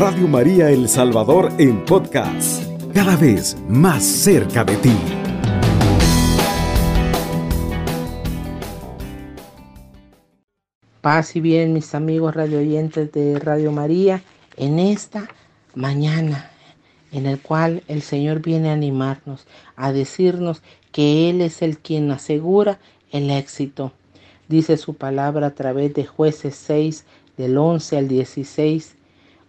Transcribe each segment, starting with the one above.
Radio María El Salvador en podcast, cada vez más cerca de ti. Paz y bien, mis amigos radioyentes de Radio María, en esta mañana en el cual el Señor viene a animarnos, a decirnos que Él es el quien asegura el éxito. Dice su palabra a través de jueces 6, del 11 al 16.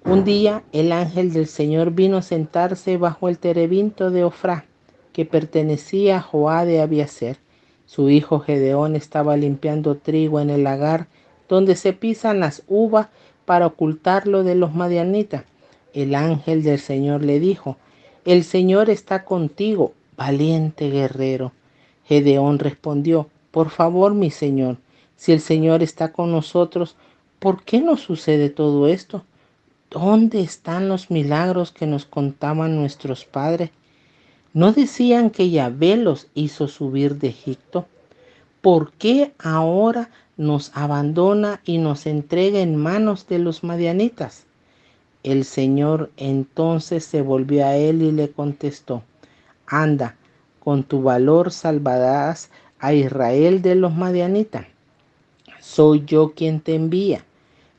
Un día el ángel del Señor vino a sentarse bajo el terebinto de Ofrá, que pertenecía a Joá de Abiaser. Su hijo Gedeón estaba limpiando trigo en el lagar donde se pisan las uvas para ocultarlo de los madianitas. El ángel del Señor le dijo, El Señor está contigo, valiente guerrero. Gedeón respondió, Por favor, mi Señor, si el Señor está con nosotros, ¿por qué nos sucede todo esto? ¿Dónde están los milagros que nos contaban nuestros padres? ¿No decían que Yahvé los hizo subir de Egipto? ¿Por qué ahora nos abandona y nos entrega en manos de los madianitas? El Señor entonces se volvió a él y le contestó, anda, con tu valor salvarás a Israel de los madianitas. Soy yo quien te envía.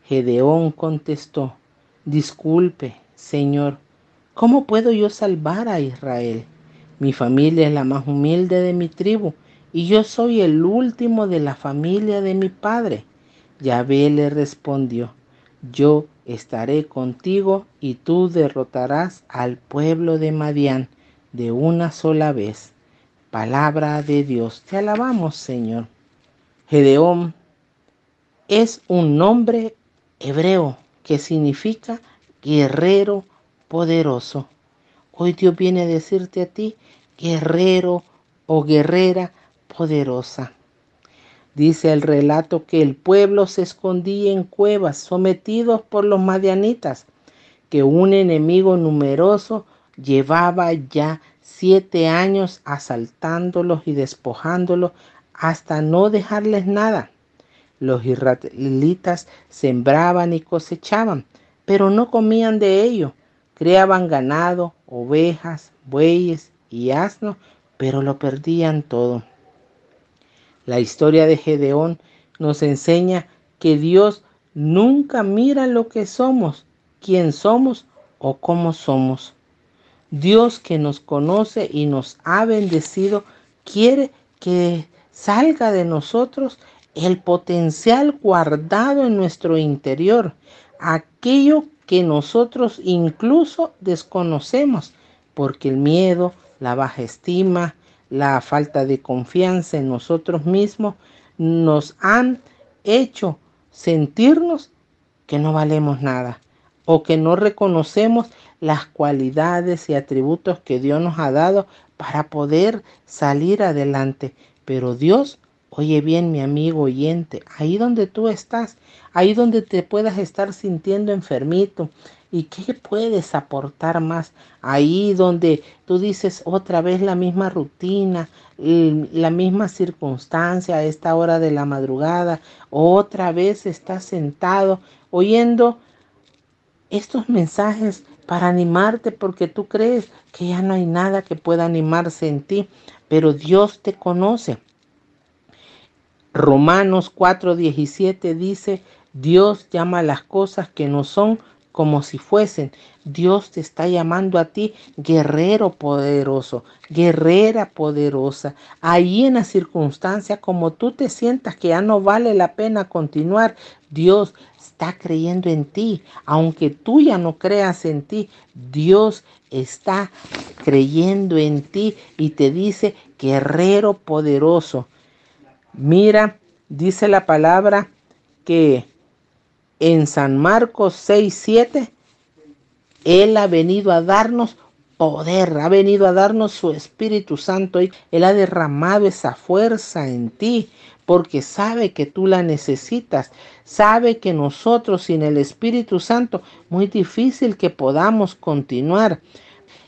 Gedeón contestó, disculpe, Señor, ¿cómo puedo yo salvar a Israel? Mi familia es la más humilde de mi tribu y yo soy el último de la familia de mi padre. Yahvé le respondió, yo estaré contigo y tú derrotarás al pueblo de Madián de una sola vez. Palabra de Dios. Te alabamos, Señor. Gedeón es un nombre hebreo que significa guerrero poderoso. Hoy Dios viene a decirte a ti, guerrero o guerrera poderosa. Dice el relato que el pueblo se escondía en cuevas sometidos por los madianitas, que un enemigo numeroso llevaba ya siete años asaltándolos y despojándolos hasta no dejarles nada. Los israelitas sembraban y cosechaban, pero no comían de ello. Creaban ganado, ovejas, bueyes y asnos, pero lo perdían todo. La historia de Gedeón nos enseña que Dios nunca mira lo que somos, quién somos o cómo somos. Dios que nos conoce y nos ha bendecido quiere que salga de nosotros el potencial guardado en nuestro interior, aquello que nosotros incluso desconocemos, porque el miedo, la baja estima, la falta de confianza en nosotros mismos nos han hecho sentirnos que no valemos nada o que no reconocemos las cualidades y atributos que Dios nos ha dado para poder salir adelante. Pero Dios, oye bien mi amigo oyente, ahí donde tú estás, ahí donde te puedas estar sintiendo enfermito, ¿Y qué puedes aportar más? Ahí donde tú dices otra vez la misma rutina, la misma circunstancia a esta hora de la madrugada, otra vez estás sentado oyendo estos mensajes para animarte porque tú crees que ya no hay nada que pueda animarse en ti, pero Dios te conoce. Romanos 4:17 dice, Dios llama las cosas que no son como si fuesen. Dios te está llamando a ti guerrero poderoso, guerrera poderosa. Ahí en la circunstancia, como tú te sientas que ya no vale la pena continuar, Dios está creyendo en ti. Aunque tú ya no creas en ti, Dios está creyendo en ti y te dice guerrero poderoso. Mira, dice la palabra que en San Marcos 6, 7, Él ha venido a darnos poder, ha venido a darnos su Espíritu Santo y Él ha derramado esa fuerza en ti porque sabe que tú la necesitas, sabe que nosotros sin el Espíritu Santo muy difícil que podamos continuar.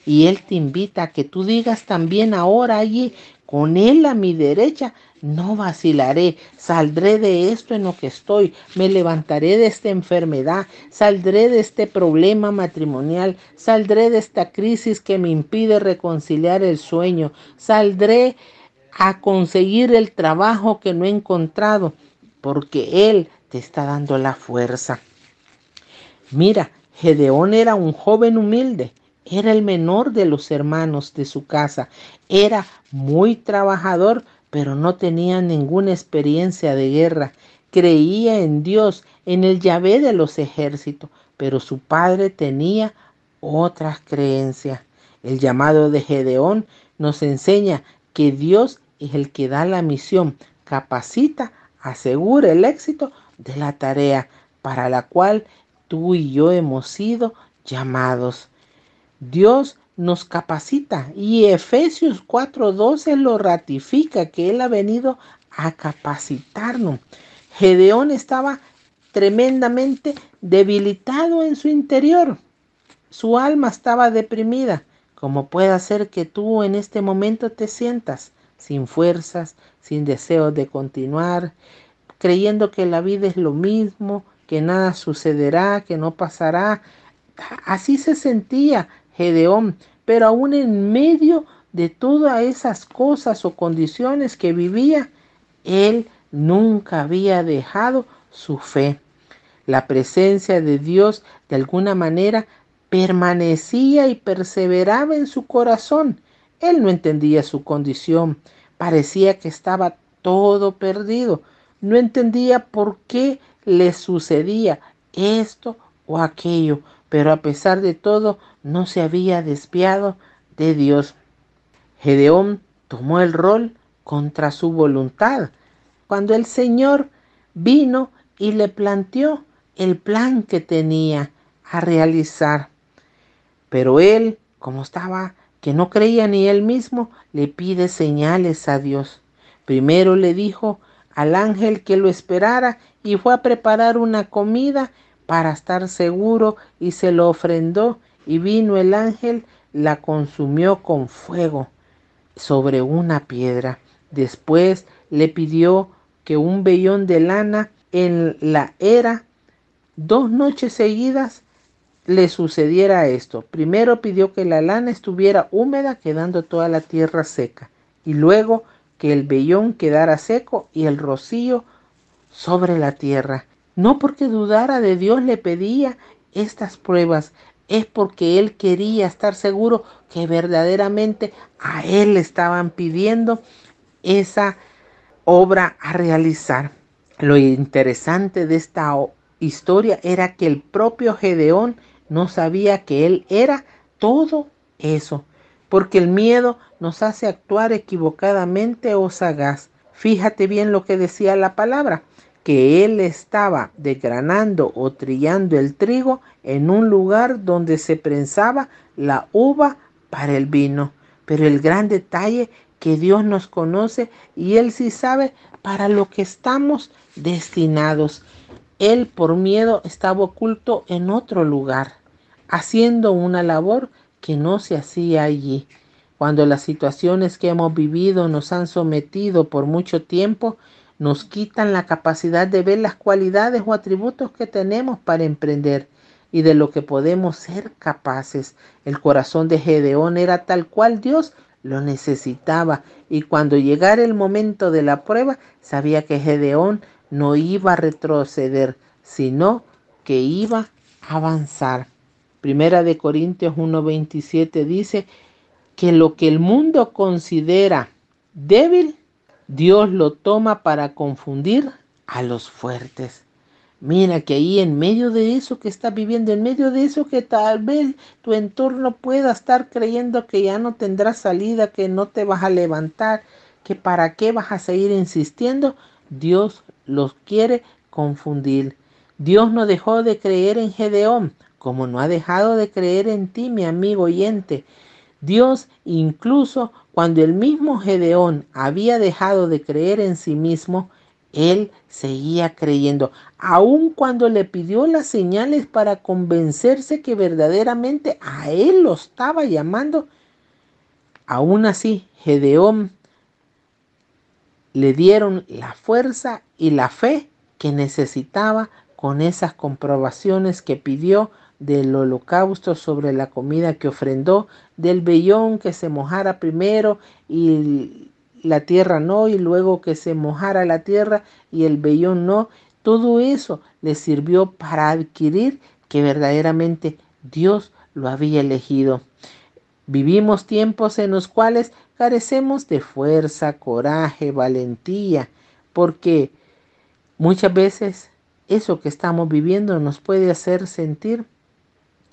Y Él te invita a que tú digas también ahora allí, con Él a mi derecha, no vacilaré, saldré de esto en lo que estoy, me levantaré de esta enfermedad, saldré de este problema matrimonial, saldré de esta crisis que me impide reconciliar el sueño, saldré a conseguir el trabajo que no he encontrado, porque Él te está dando la fuerza. Mira, Gedeón era un joven humilde, era el menor de los hermanos de su casa, era muy trabajador, pero no tenía ninguna experiencia de guerra. Creía en Dios, en el Yahvé de los ejércitos, pero su padre tenía otras creencias. El llamado de Gedeón nos enseña que Dios es el que da la misión, capacita, asegura el éxito de la tarea para la cual tú y yo hemos sido llamados. Dios nos capacita y Efesios 4:12 lo ratifica que Él ha venido a capacitarnos. Gedeón estaba tremendamente debilitado en su interior. Su alma estaba deprimida, como puede ser que tú en este momento te sientas sin fuerzas, sin deseos de continuar, creyendo que la vida es lo mismo, que nada sucederá, que no pasará. Así se sentía Gedeón, pero aún en medio de todas esas cosas o condiciones que vivía, él nunca había dejado su fe. La presencia de Dios de alguna manera permanecía y perseveraba en su corazón. Él no entendía su condición, parecía que estaba todo perdido, no entendía por qué le sucedía esto o aquello, pero a pesar de todo no se había despiado de Dios. Gedeón tomó el rol contra su voluntad. Cuando el Señor vino y le planteó el plan que tenía a realizar. Pero él, como estaba, que no creía ni él mismo, le pide señales a Dios. Primero le dijo al ángel que lo esperara y fue a preparar una comida para estar seguro y se lo ofrendó y vino el ángel, la consumió con fuego sobre una piedra. Después le pidió que un vellón de lana en la era dos noches seguidas le sucediera esto. Primero pidió que la lana estuviera húmeda, quedando toda la tierra seca, y luego que el vellón quedara seco y el rocío sobre la tierra. No porque dudara de Dios le pedía estas pruebas, es porque él quería estar seguro que verdaderamente a él le estaban pidiendo esa obra a realizar. Lo interesante de esta historia era que el propio Gedeón no sabía que él era todo eso, porque el miedo nos hace actuar equivocadamente o sagaz. Fíjate bien lo que decía la palabra que él estaba desgranando o trillando el trigo en un lugar donde se prensaba la uva para el vino. Pero el gran detalle que Dios nos conoce y Él sí sabe para lo que estamos destinados. Él por miedo estaba oculto en otro lugar, haciendo una labor que no se hacía allí. Cuando las situaciones que hemos vivido nos han sometido por mucho tiempo, nos quitan la capacidad de ver las cualidades o atributos que tenemos para emprender y de lo que podemos ser capaces. El corazón de Gedeón era tal cual Dios lo necesitaba y cuando llegara el momento de la prueba sabía que Gedeón no iba a retroceder, sino que iba a avanzar. Primera de Corintios 1:27 dice que lo que el mundo considera débil, Dios lo toma para confundir a los fuertes. Mira que ahí en medio de eso que estás viviendo, en medio de eso que tal vez tu entorno pueda estar creyendo que ya no tendrás salida, que no te vas a levantar, que para qué vas a seguir insistiendo, Dios los quiere confundir. Dios no dejó de creer en Gedeón, como no ha dejado de creer en ti, mi amigo oyente. Dios incluso cuando el mismo Gedeón había dejado de creer en sí mismo, él seguía creyendo, aun cuando le pidió las señales para convencerse que verdaderamente a él lo estaba llamando. Aún así, Gedeón le dieron la fuerza y la fe que necesitaba con esas comprobaciones que pidió del holocausto sobre la comida que ofrendó, del vellón que se mojara primero y la tierra no, y luego que se mojara la tierra y el vellón no. Todo eso le sirvió para adquirir que verdaderamente Dios lo había elegido. Vivimos tiempos en los cuales carecemos de fuerza, coraje, valentía, porque muchas veces eso que estamos viviendo nos puede hacer sentir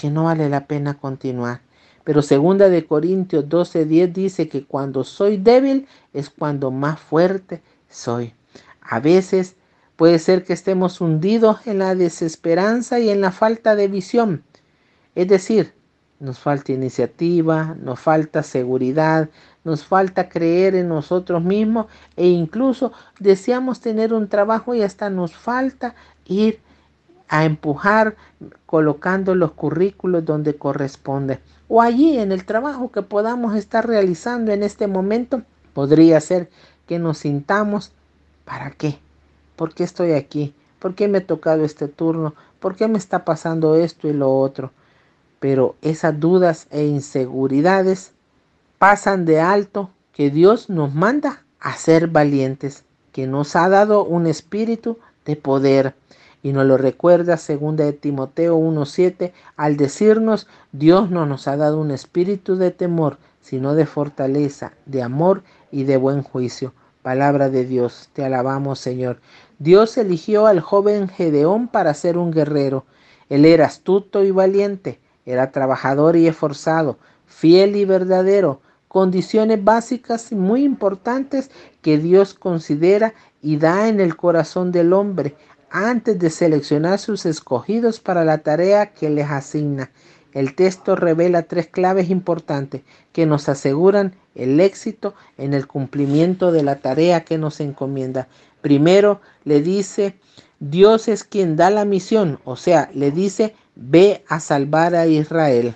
que no vale la pena continuar. Pero segunda de Corintios 12:10 dice que cuando soy débil es cuando más fuerte soy. A veces puede ser que estemos hundidos en la desesperanza y en la falta de visión. Es decir, nos falta iniciativa, nos falta seguridad, nos falta creer en nosotros mismos e incluso deseamos tener un trabajo y hasta nos falta ir a empujar colocando los currículos donde corresponde. O allí en el trabajo que podamos estar realizando en este momento, podría ser que nos sintamos, ¿para qué? ¿Por qué estoy aquí? ¿Por qué me ha tocado este turno? ¿Por qué me está pasando esto y lo otro? Pero esas dudas e inseguridades pasan de alto que Dios nos manda a ser valientes, que nos ha dado un espíritu de poder. Y nos lo recuerda segunda de Timoteo 1:7 al decirnos, Dios no nos ha dado un espíritu de temor, sino de fortaleza, de amor y de buen juicio. Palabra de Dios, te alabamos Señor. Dios eligió al joven Gedeón para ser un guerrero. Él era astuto y valiente, era trabajador y esforzado, fiel y verdadero, condiciones básicas y muy importantes que Dios considera y da en el corazón del hombre antes de seleccionar sus escogidos para la tarea que les asigna. El texto revela tres claves importantes que nos aseguran el éxito en el cumplimiento de la tarea que nos encomienda. Primero, le dice, Dios es quien da la misión, o sea, le dice, ve a salvar a Israel.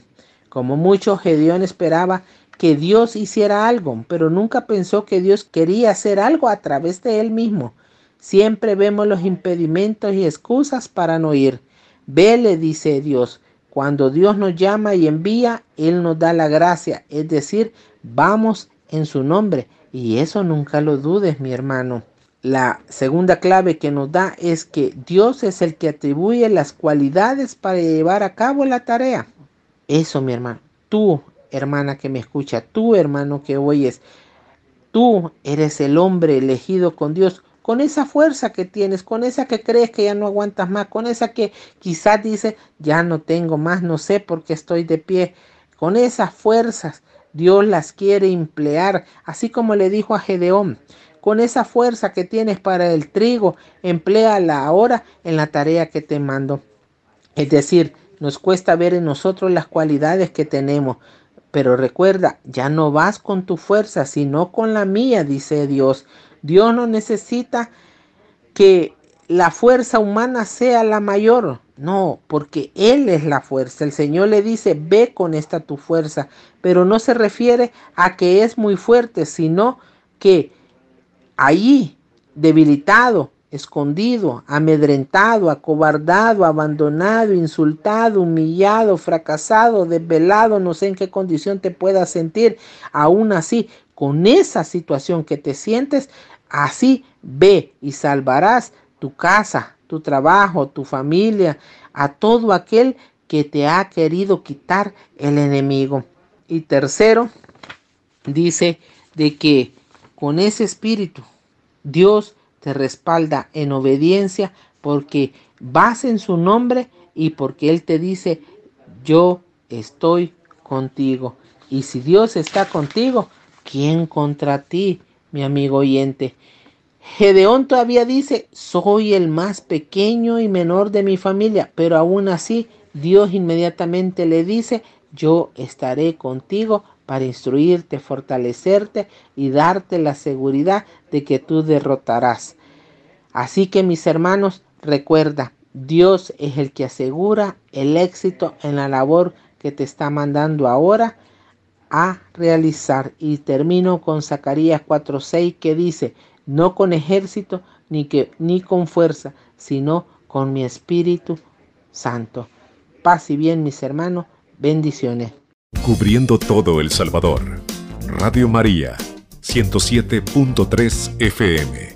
Como mucho, Gedeón esperaba que Dios hiciera algo, pero nunca pensó que Dios quería hacer algo a través de él mismo. Siempre vemos los impedimentos y excusas para no ir. Ve, le dice Dios, cuando Dios nos llama y envía, Él nos da la gracia, es decir, vamos en su nombre. Y eso nunca lo dudes, mi hermano. La segunda clave que nos da es que Dios es el que atribuye las cualidades para llevar a cabo la tarea. Eso, mi hermano. Tú, hermana que me escucha, tú, hermano que oyes, tú eres el hombre elegido con Dios, con esa fuerza que tienes, con esa que crees que ya no aguantas más, con esa que quizás dice, ya no tengo más, no sé por qué estoy de pie, con esas fuerzas. Dios las quiere emplear, así como le dijo a Gedeón con esa fuerza que tienes para el trigo, empléala ahora en la tarea que te mando. Es decir, nos cuesta ver en nosotros las cualidades que tenemos, pero recuerda, ya no vas con tu fuerza, sino con la mía, dice Dios. Dios no necesita que la fuerza humana sea la mayor. No, porque Él es la fuerza. El Señor le dice, ve con esta tu fuerza. Pero no se refiere a que es muy fuerte, sino que Allí, debilitado, escondido, amedrentado, acobardado, abandonado, insultado, humillado, fracasado, desvelado, no sé en qué condición te puedas sentir, aún así, con esa situación que te sientes, así ve y salvarás tu casa, tu trabajo, tu familia, a todo aquel que te ha querido quitar el enemigo. Y tercero, dice de que con ese espíritu, Dios te respalda en obediencia porque vas en su nombre y porque Él te dice, yo estoy contigo. Y si Dios está contigo, ¿quién contra ti, mi amigo oyente? Gedeón todavía dice, soy el más pequeño y menor de mi familia, pero aún así Dios inmediatamente le dice, yo estaré contigo para instruirte, fortalecerte y darte la seguridad de que tú derrotarás. Así que mis hermanos, recuerda, Dios es el que asegura el éxito en la labor que te está mandando ahora a realizar. Y termino con Zacarías 4:6 que dice, no con ejército ni, que, ni con fuerza, sino con mi Espíritu Santo. Paz y bien, mis hermanos, bendiciones. Cubriendo todo El Salvador. Radio María, 107.3 FM.